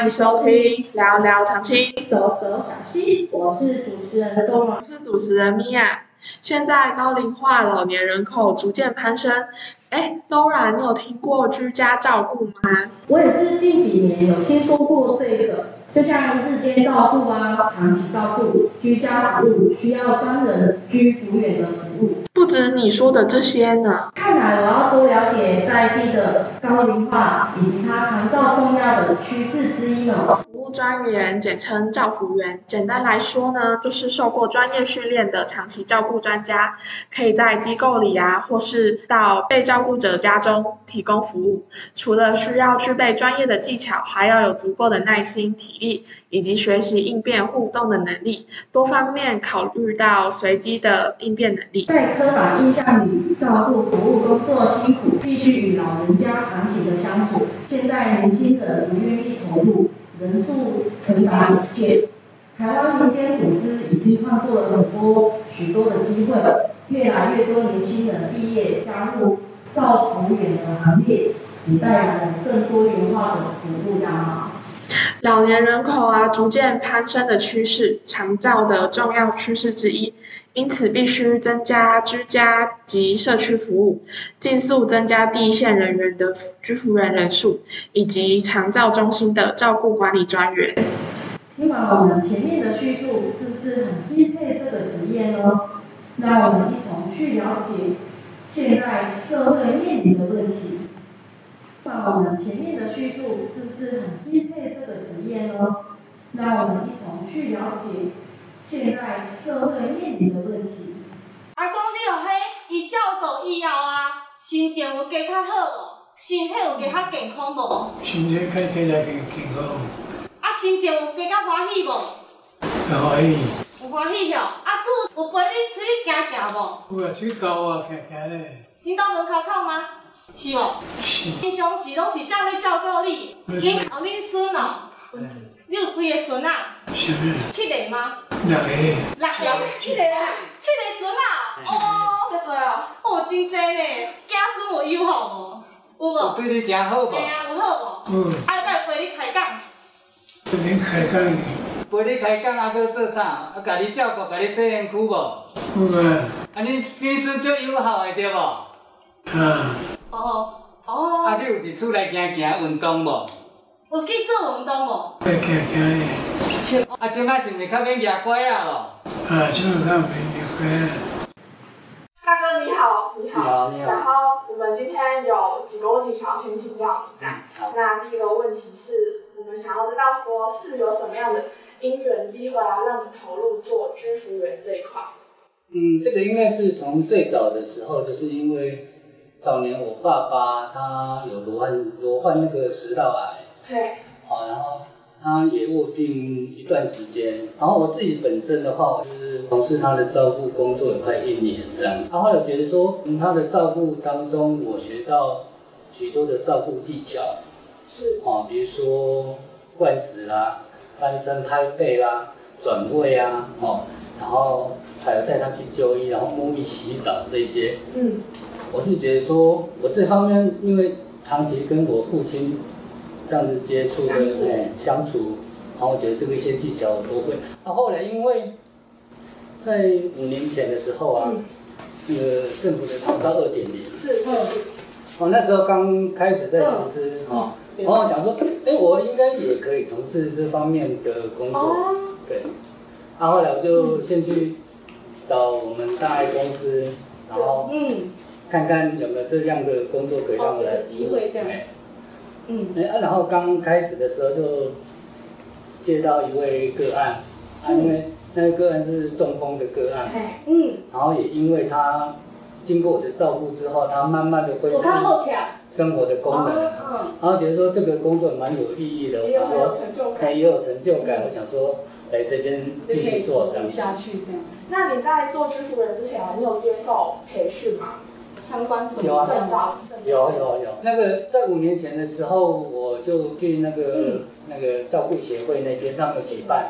欢迎收听聊聊长青，走走小溪，我是主持人东我是主持人米娅。现在高龄化老年人口逐渐攀升，哎，Dora，你有听过居家照顾吗？我也是近几年有听说过这个，就像日间照顾啊、长期照顾、居家服务，需要专人居服员的服务。不止你说的这些呢。看来我要多了解在地的高龄化以及它长照重要的趋势之一呢。专员简称照服员，简单来说呢，就是受过专业训练的长期照顾专家，可以在机构里啊，或是到被照顾者家中提供服务。除了需要具备专业的技巧，还要有足够的耐心、体力以及学习应变互动的能力，多方面考虑到随机的应变能力。在刻板印象里，照顾服务工作辛苦，必须与老人家长期的相处。现在年轻人不愿意投入，人数成长有限。台湾民间组织已经创作了很多许多的机会，越来越多年轻人毕业加入照服员的行列，也带来了更多元化的服务样貌。老年人口啊逐渐攀升的趋势，长照的重要趋势之一，因此必须增加居家及社区服务，尽速增加第一线人员的居服员人数，以及长照中心的照顾管理专员。听完我们前面的叙述，是不是很敬佩这个职业呢？让我们一同去了解现在社会面临的问题。看完我们前面的叙述，是不是很敬佩这个职业呢？让我们一同去了解现在社会面临的问题。阿公你有嘿伊照顾以后啊，心情有加较好无？身体有加较健康无？身体较加来健健康，啊，心情有加较欢喜无？较欢喜。有欢喜吼，啊，佮有陪你出去行行无？有啊，出去走啊，行行咧。恁到门口口吗？是无？是。平常时拢是啥物照顾你？恁哦，恁孙哦，你有几个孙啊？是。七个吗？六个。六个，七个，七个孙啊？哦，这多哦。哦，真济呢，子孙有友好无？有无？对你真好无？嘿啊，有好无？嗯。啊，再陪你开讲。陪你开讲。陪你开讲啊，搁做啥？啊，甲你照顾，甲你洗身躯无？有啊。啊，你子孙足友好的对无？啊。哦哦。啊，你有伫厝内行行运动无？有去做运动无？会行行咧。啊，即摆是毋是较免举拐啊咯？啊，即摆较免举拐啊。大哥你好，你好。你好，你好。然后我们今天有几个问题想要先请教你。嗯，那第一个问题是我们想要知道说是有什么样的因缘机会啊，让你投入做居服员这一块？嗯，这个应该是从最早的时候，就是因为早年我爸爸他有罹患罹患那个食道癌。对。好，然后他也卧病一段时间，然后我自己本身的话，我就是从事他的照顾工作有快一年这样。然后后来觉得说，从他的照顾当中，我学到许多的照顾技巧。是。哦，比如说灌食啦、翻身拍背啦、转位啊，哦，然后还有带他去就医，然后沐浴洗澡这些。嗯。我是觉得说，我这方面因为长期跟我父亲。这样子接触跟哎相处，然后我觉得这个一些技巧我都会。那后来因为在五年前的时候啊，那个政府的长照二点零，是，哦那时候刚开始在实施啊，然后想说，哎我应该也可以从事这方面的工作，对。啊后来我就先去找我们大爱公司，然后嗯看看有没有这样的工作可以让我来机会这样。嗯，哎，然后刚开始的时候就接到一位个案，啊，因为那个个案是中风的个案，嗯，然后也因为他经过我的照顾之后，他慢慢的恢复生活的功能，嗯，然后觉得说这个工作蛮有意义的，我想说，哎，也有成就感，我想说来这边继续做这样。下去。那你在做居服人之前，你有接受培训吗？相关什么证照？有有有，那个在五年前的时候，我就去那个那个照顾协会那边，他们举办，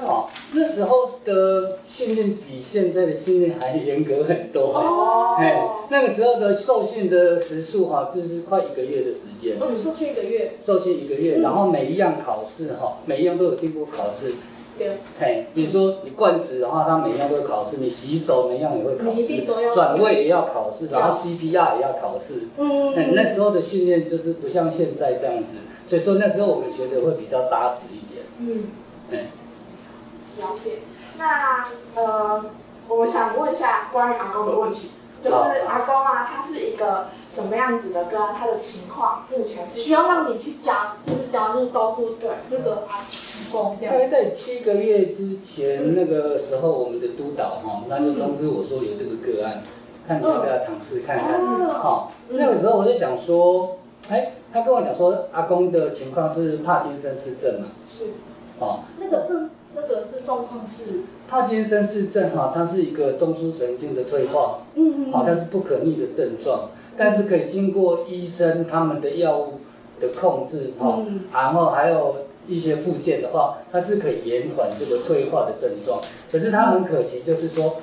哦，那时候的训练比现在的训练还严格很多。哦。哎，那个时候的受训的时数哈，就是快一个月的时间。嗯，受训一个月。受训一个月，然后每一样考试哈，每一样都有经过考试。对。嘿，比如说你灌食的话，它每样都会考试；你洗手每样也会考试。转位也要考试，然后 CPR 也要考试。嗯。嗯。那时候的训练就是不像现在这样子，所以说那时候我们学的会比较扎实一点。嗯。哎。了解，那呃，我们想问一下关于阿公的问题，就是阿公啊，他是一个什么样子的个案他的情况目前是需要让你去加，就是加入照顾对这个阿公。大概在七个月之前那个时候，我们的督导哈，那就通知我说有这个个案，看你要不要尝试看看。好，那个时候我就想说，哎，他跟我讲说阿公的情况是帕金森氏症嘛。是。哦。那个症。那个是状况是，帕金森氏症哈，它是一个中枢神经的退化，嗯嗯，好，它是不可逆的症状，但是可以经过医生他们的药物的控制哈，然后还有一些附件的话，它是可以延缓这个退化的症状，可是它很可惜就是说，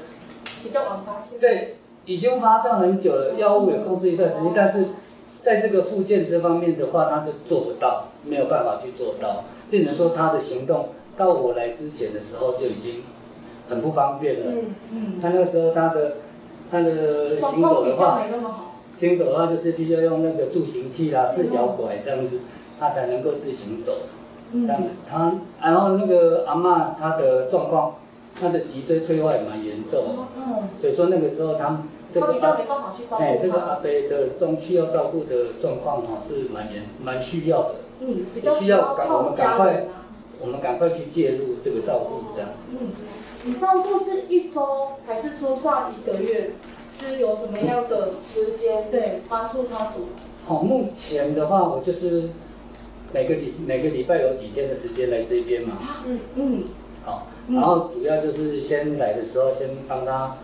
比较晚发现，对，已经发生很久了，药物也控制一段时间，但是在这个附件这方面的话，他就做不到，没有办法去做到，病人说他的行动。到我来之前的时候就已经很不方便了。嗯嗯。他那个时候他的他的行走的话，行走的话就是必须要用那个助行器啦、四脚拐这样子，他才能够自行走。嗯。这样子，他然后那个阿妈她的状况，她的脊椎退化也蛮严重。嗯。所以说那个时候他这个阿哎这个阿伯的中需要照顾的状况哈是蛮严蛮需要的。嗯，比较需要赶我们赶快。我们赶快去介入这个照顾，这样子。嗯，你照顾是一周，还是说算一个月？是有什么样的时间？对，帮助他什么？好，目前的话，我就是每个礼每个礼拜有几天的时间来这边嘛。嗯嗯。好，然后主要就是先来的时候，先帮他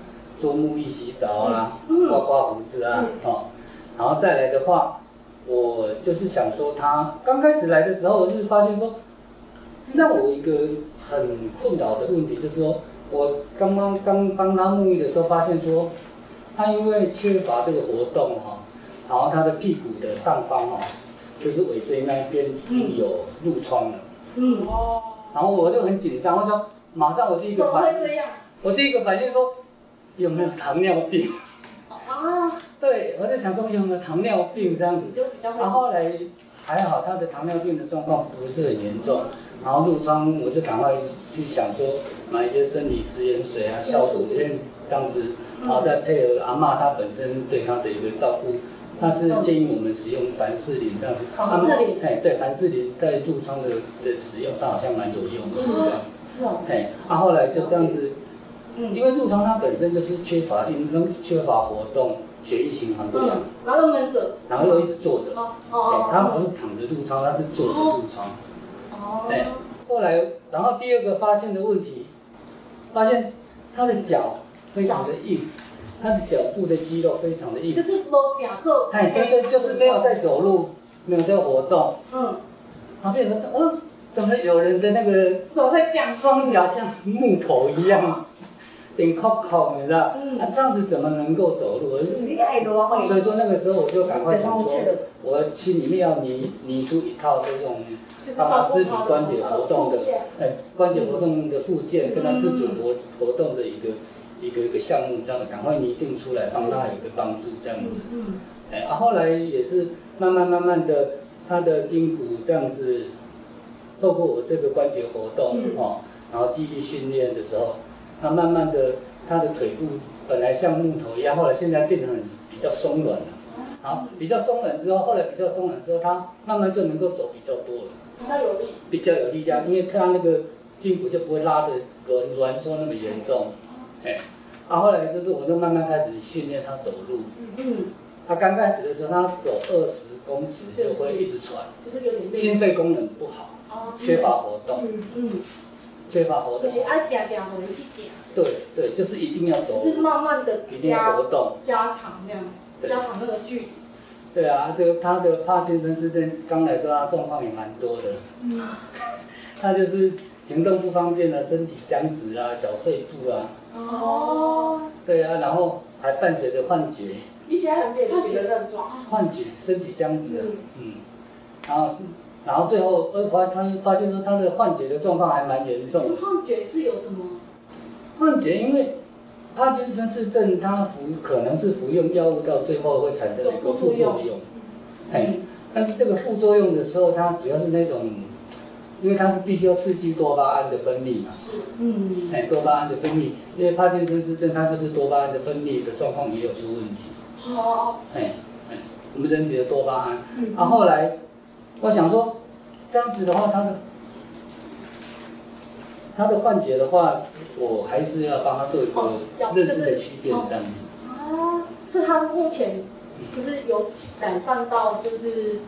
做沐浴、洗澡啊，刮刮胡子啊，哦，然后再来的话，我就是想说，他刚开始来的时候，我是发现说。那我一个很困扰的问题就是说，我刚刚刚帮他沐浴的时候，发现说，他因为缺乏这个活动哈，然后他的屁股的上方哈，就是尾椎那一边已经有褥疮了。嗯哦。然后我就很紧张，我说马上我第一个反应，我第一个反应说有没有糖尿病？啊。对，我就想说有没有糖尿病这样子。然后后来还好，他的糖尿病的状况不是很严重。然后褥疮，我就赶快去想说买一些生理食盐水啊，消毒片这样子，然后再配合阿妈她本身对她的一个照顾，她是建议我们使用凡士林这样子。凡士林。哎，对，凡士林在褥疮的的使用上好像蛮有用的。嗯。是哦。哎，啊后来就这样子，嗯，因为褥疮它本身就是缺乏运动、缺乏活动，血液循环不良。然后闷着。然后又一直坐着。哦哦。他不是躺着褥疮，他是坐着褥疮。哦对，后来，然后第二个发现的问题，发现他的脚非常的硬，他的脚部的肌肉非常的硬，就是没表做，哎，对对，就是没有在走路，没有在活动，嗯，他变成，哦，怎么有人的那个，怎么会讲双脚像木头一样？顶靠靠，你知道？嗯。啊，这样子怎么能够走路？厉害多所以说那个时候我就赶快想说，我心里面要拟拟出一套这种，帮他肢体关节活动的，哎，关节活动的附件，跟他自主活活动的一个一个一个项目，这样的赶快拟定出来，帮他有一个帮助，这样子。嗯。哎，啊，后来也是慢慢慢慢的，他的筋骨这样子，透过我这个关节活动，哦，然后记忆训练的时候。他慢慢的，他的腿部本来像木头一样，后来现在变得很比较松软了。好，比较松软之后，后来比较松软之后，他慢慢就能够走比较多了。比较有力。比较有力量，因为他那个筋骨就不会拉的软软缩那么严重。哎，啊，后来就是我就慢慢开始训练他走路。嗯。他刚开始的时候，他走二十公尺就会一直喘。就是有点累。心肺功能不好。哦。缺乏活动。嗯嗯。缺乏活动。就是爱点点回去点。对对，就是一定要走。是慢慢的加活动，加长这样，加长那个距离。对啊，这个他的帕金森氏症刚来说，他状况也蛮多的。嗯。他就是行动不方便啊，身体僵直啊，小碎步啊。哦。对啊，然后还伴随着幻觉。一些很典型的症状。幻觉，身体僵直。嗯。嗯。然后，然后最后呃发他发现说他的幻觉的状况还蛮严重。幻觉是有什么？幻觉，因为帕金森氏症，他服可能是服用药物到最后会产生一个副作用。哎。但是这个副作用的时候，它主要是那种，因为它是必须要刺激多巴胺的分泌嘛。是。嗯。哎，多巴胺的分泌，因为帕金森氏症，它就是多巴胺的分泌的状况也有出问题。哦。哎哎，我们人体的多巴胺。嗯。啊，后来我想说，这样子的话，他的他的幻觉的话，我还是要帮他做一个认知的区别，这样子。哦，是他目前就是有。改善到就是，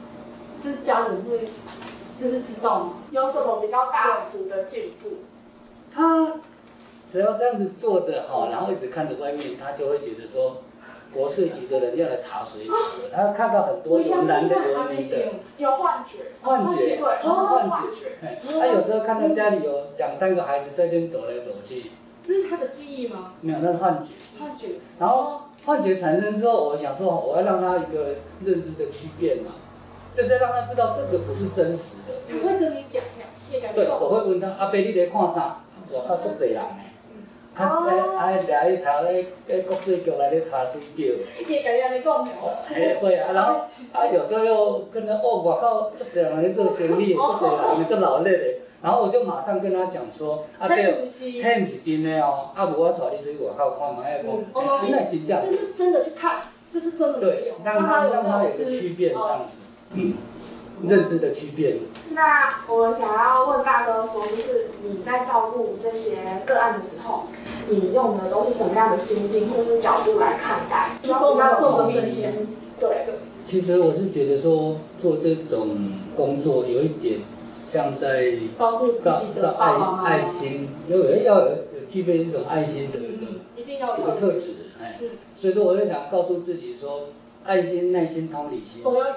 就是家人会，就是自动？有什么比较大幅的进步？他只要这样子坐着哈，然后一直看着外面，他就会觉得说，国税局的人要来查水表了。他看到很多有男的有女的，有幻觉，幻觉，对，幻觉。他有时候看到家里有两三个孩子在边走来走去。这是他的记忆吗？没有，那是幻觉。幻觉。然后。幻觉产生之后，我想说，我要让他一个认知的区别嘛，就是让他知道这个不是真实的。他会跟你讲对，我会问他，阿伯你在看啥？我靠，足侪人呢。他在哎，俩去查咧，诶，国税局来咧查水表。伊会甲你安尼讲哦。嘿，会啊，然后啊，有时候又跟他哦，我靠，足济人咧做生意，足济人做劳力的。然后我就马上跟他讲说，啊对，迄唔是真的哦，啊无我带你出去外口看卖个，真的真假？这是真的去看，这是真的对，让他让他有个区别这样子，嗯，认知的区别。那我想要问大哥说，就是你在照顾这些个案的时候，你用的都是什么样的心境或是角度来看待？比较有同理心。对。其实我是觉得说做这种工作有一点。像在照顾自己的爱爱心，因为要有具备这种爱心的一个一个特质，哎，所以说我就想告诉自己说，爱心、耐心、同理心都要有，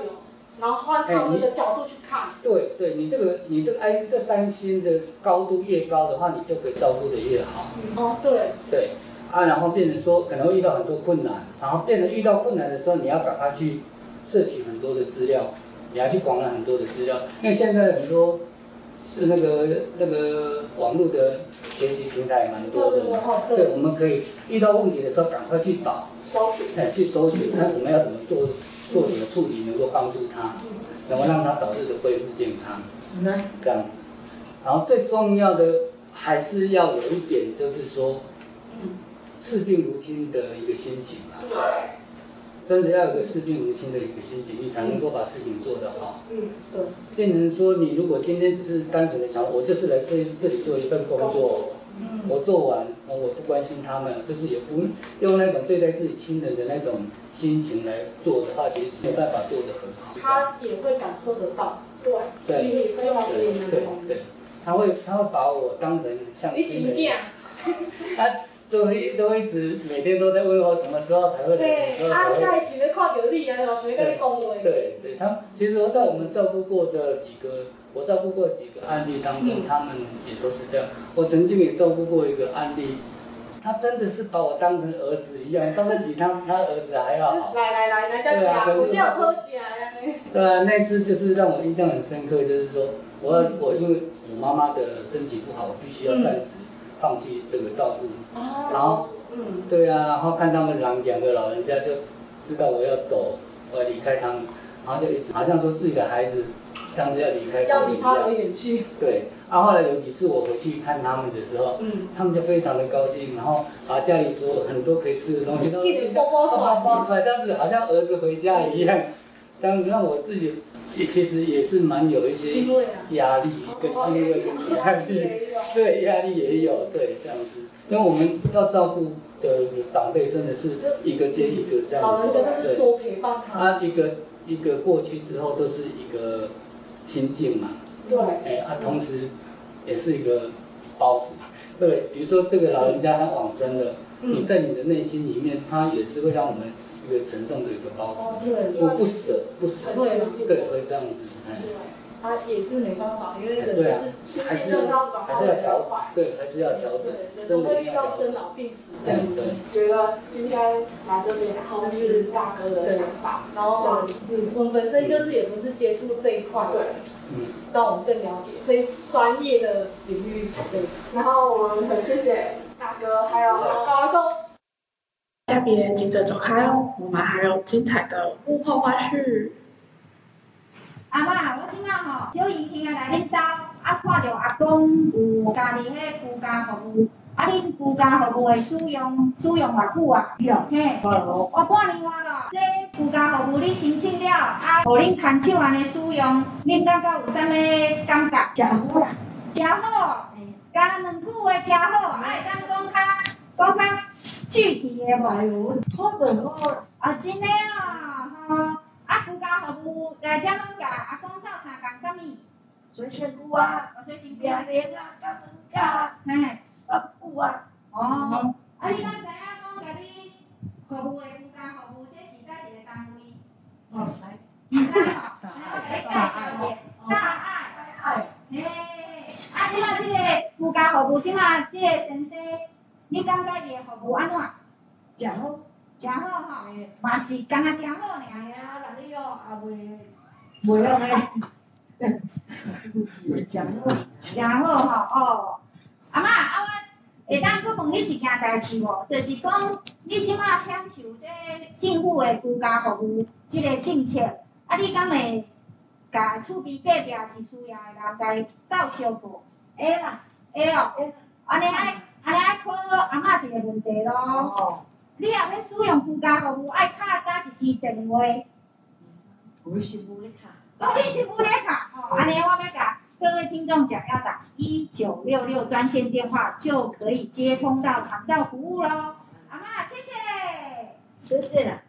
然后换他们的角度去看。对对，你这个你这个哎这三星的高度越高的话，你就可以照顾的越好。哦，对。对，啊，然后变成说可能会遇到很多困难，然后变成遇到困难的时候，你要赶快去摄取很多的资料。你要去广了很多的资料，因为现在很多是那个那个网络的学习平台蛮多的，对，我们可以遇到问题的时候赶快去找，搜寻，哎，去搜寻，看我们要怎么做，做什么处理能够帮助他，能够让他早日的恢复健康，这样子。然后最重要的还是要有一点，就是说，视病如亲的一个心情啊。真的要有个视病如亲的一个心情，你才能够把事情做得好。嗯，对。变成说，你如果今天只是单纯的想，我就是来这这里做一份工作，嗯，我做完，我不关心他们，就是也不用那种对待自己亲人的那种心情来做的话，其实没有办法做得很好。他也会感受得到，对，对，对，对，对，他会他会把我当成像亲人。他。都会都会一直每天都在问我什么时候才会来，什么时候才会。对，啊，在是看到你啊，老师跟你讲话。对对，他其实在我们照顾过的几个，我照顾过几个案例当中，他们也都是这样。我曾经也照顾过一个案例，他真的是把我当成儿子一样，当然比他他儿子还要好。来来来来，叫夹，我叫抽夹呀。对啊，那次就是让我印象很深刻，就是说，我我因为我妈妈的身体不好，我必须要暂时。放弃这个照顾，哦然后，嗯，对啊，然后看他们两两个老人家就知道我要走，我要离开他们，然后就一直好像说自己的孩子这样子要离开要离他而远去。对，啊，后来有几次我回去看他们的时候，嗯，他们就非常的高兴，然后把家里所有很多可以吃的东西都包包包。出来，这样子好像儿子回家一样，这样子让我自己。也其实也是蛮有一些压力，跟心累跟压力，对 压力也有，对这样子，因为我们要照顾的长辈真的是一个接一个这样子，对，多陪伴他。啊，一个一个过去之后都是一个心境嘛，对，哎，啊，同时也是一个包袱，对，比如说这个老人家他往生了，你在你的内心里面，他也是会让我们。一个沉重的一个包袱，我不舍不舍，对，会这样子，哎，他也是没办法，因为人对啊是，还是心脏还是要调，对，还是要调整，对，真的都会遇。到生老病死这样子。对觉得今天来这边好是大哥的想法，然后，嗯，我们本身就是也不是接触这一块的，对，嗯，让我们更了解非专业的领域。对，然后我们很谢谢大哥还有高阿公。大家别急着走开哦，我们还有精彩的幕后花絮。阿嬷，我即摆吼小姨兄啊来恁兜，啊看着阿公有家己迄居家服务，啊恁居家服务的使用使用偌久啊？有。嘿，我半年外咯。这居家服务你申请了，啊，互恁牵手安尼使用，恁感觉有啥物感觉？真好啦。真好。讲两句话真好，啊会当讲较讲较具体的无？呦，好的好。啊，真诶哦，啊，居家服务来遮拢甲阿公斗相共啥物？水仙菇啊，我最近面莲啊，加增加，嘿，啊布啊。哦，啊，你敢知影讲甲你服务的居家服务，这是在一个单位？哦，来。毋知吼，安尼我甲你介绍者，大爱。爱。嘿，啊，即摆即个居家服务，即摆即个先生，你感觉伊的服务安怎？真好。真好吼，嘛是干那真好尔。哎呀，人伊哦也袂袂用诶。真好。真好吼哦，阿嬷，阿我会当佫问你一件代志无？就是讲你即摆享受这政府的居家服务即个政策，啊你敢会甲厝边隔壁是需要的人甲伊斗相过？会啦。会哦。安尼爱安尼爱考阿嬷一个问题咯。哦。你若要使用居家服务，爱敲打一支电话。我是无咧卡。哦，你是无咧卡？哦，安尼我要甲各位听众讲，要打一九六六专线电话就可以接通到长照服务喽。阿妈，谢谢。谢谢啦。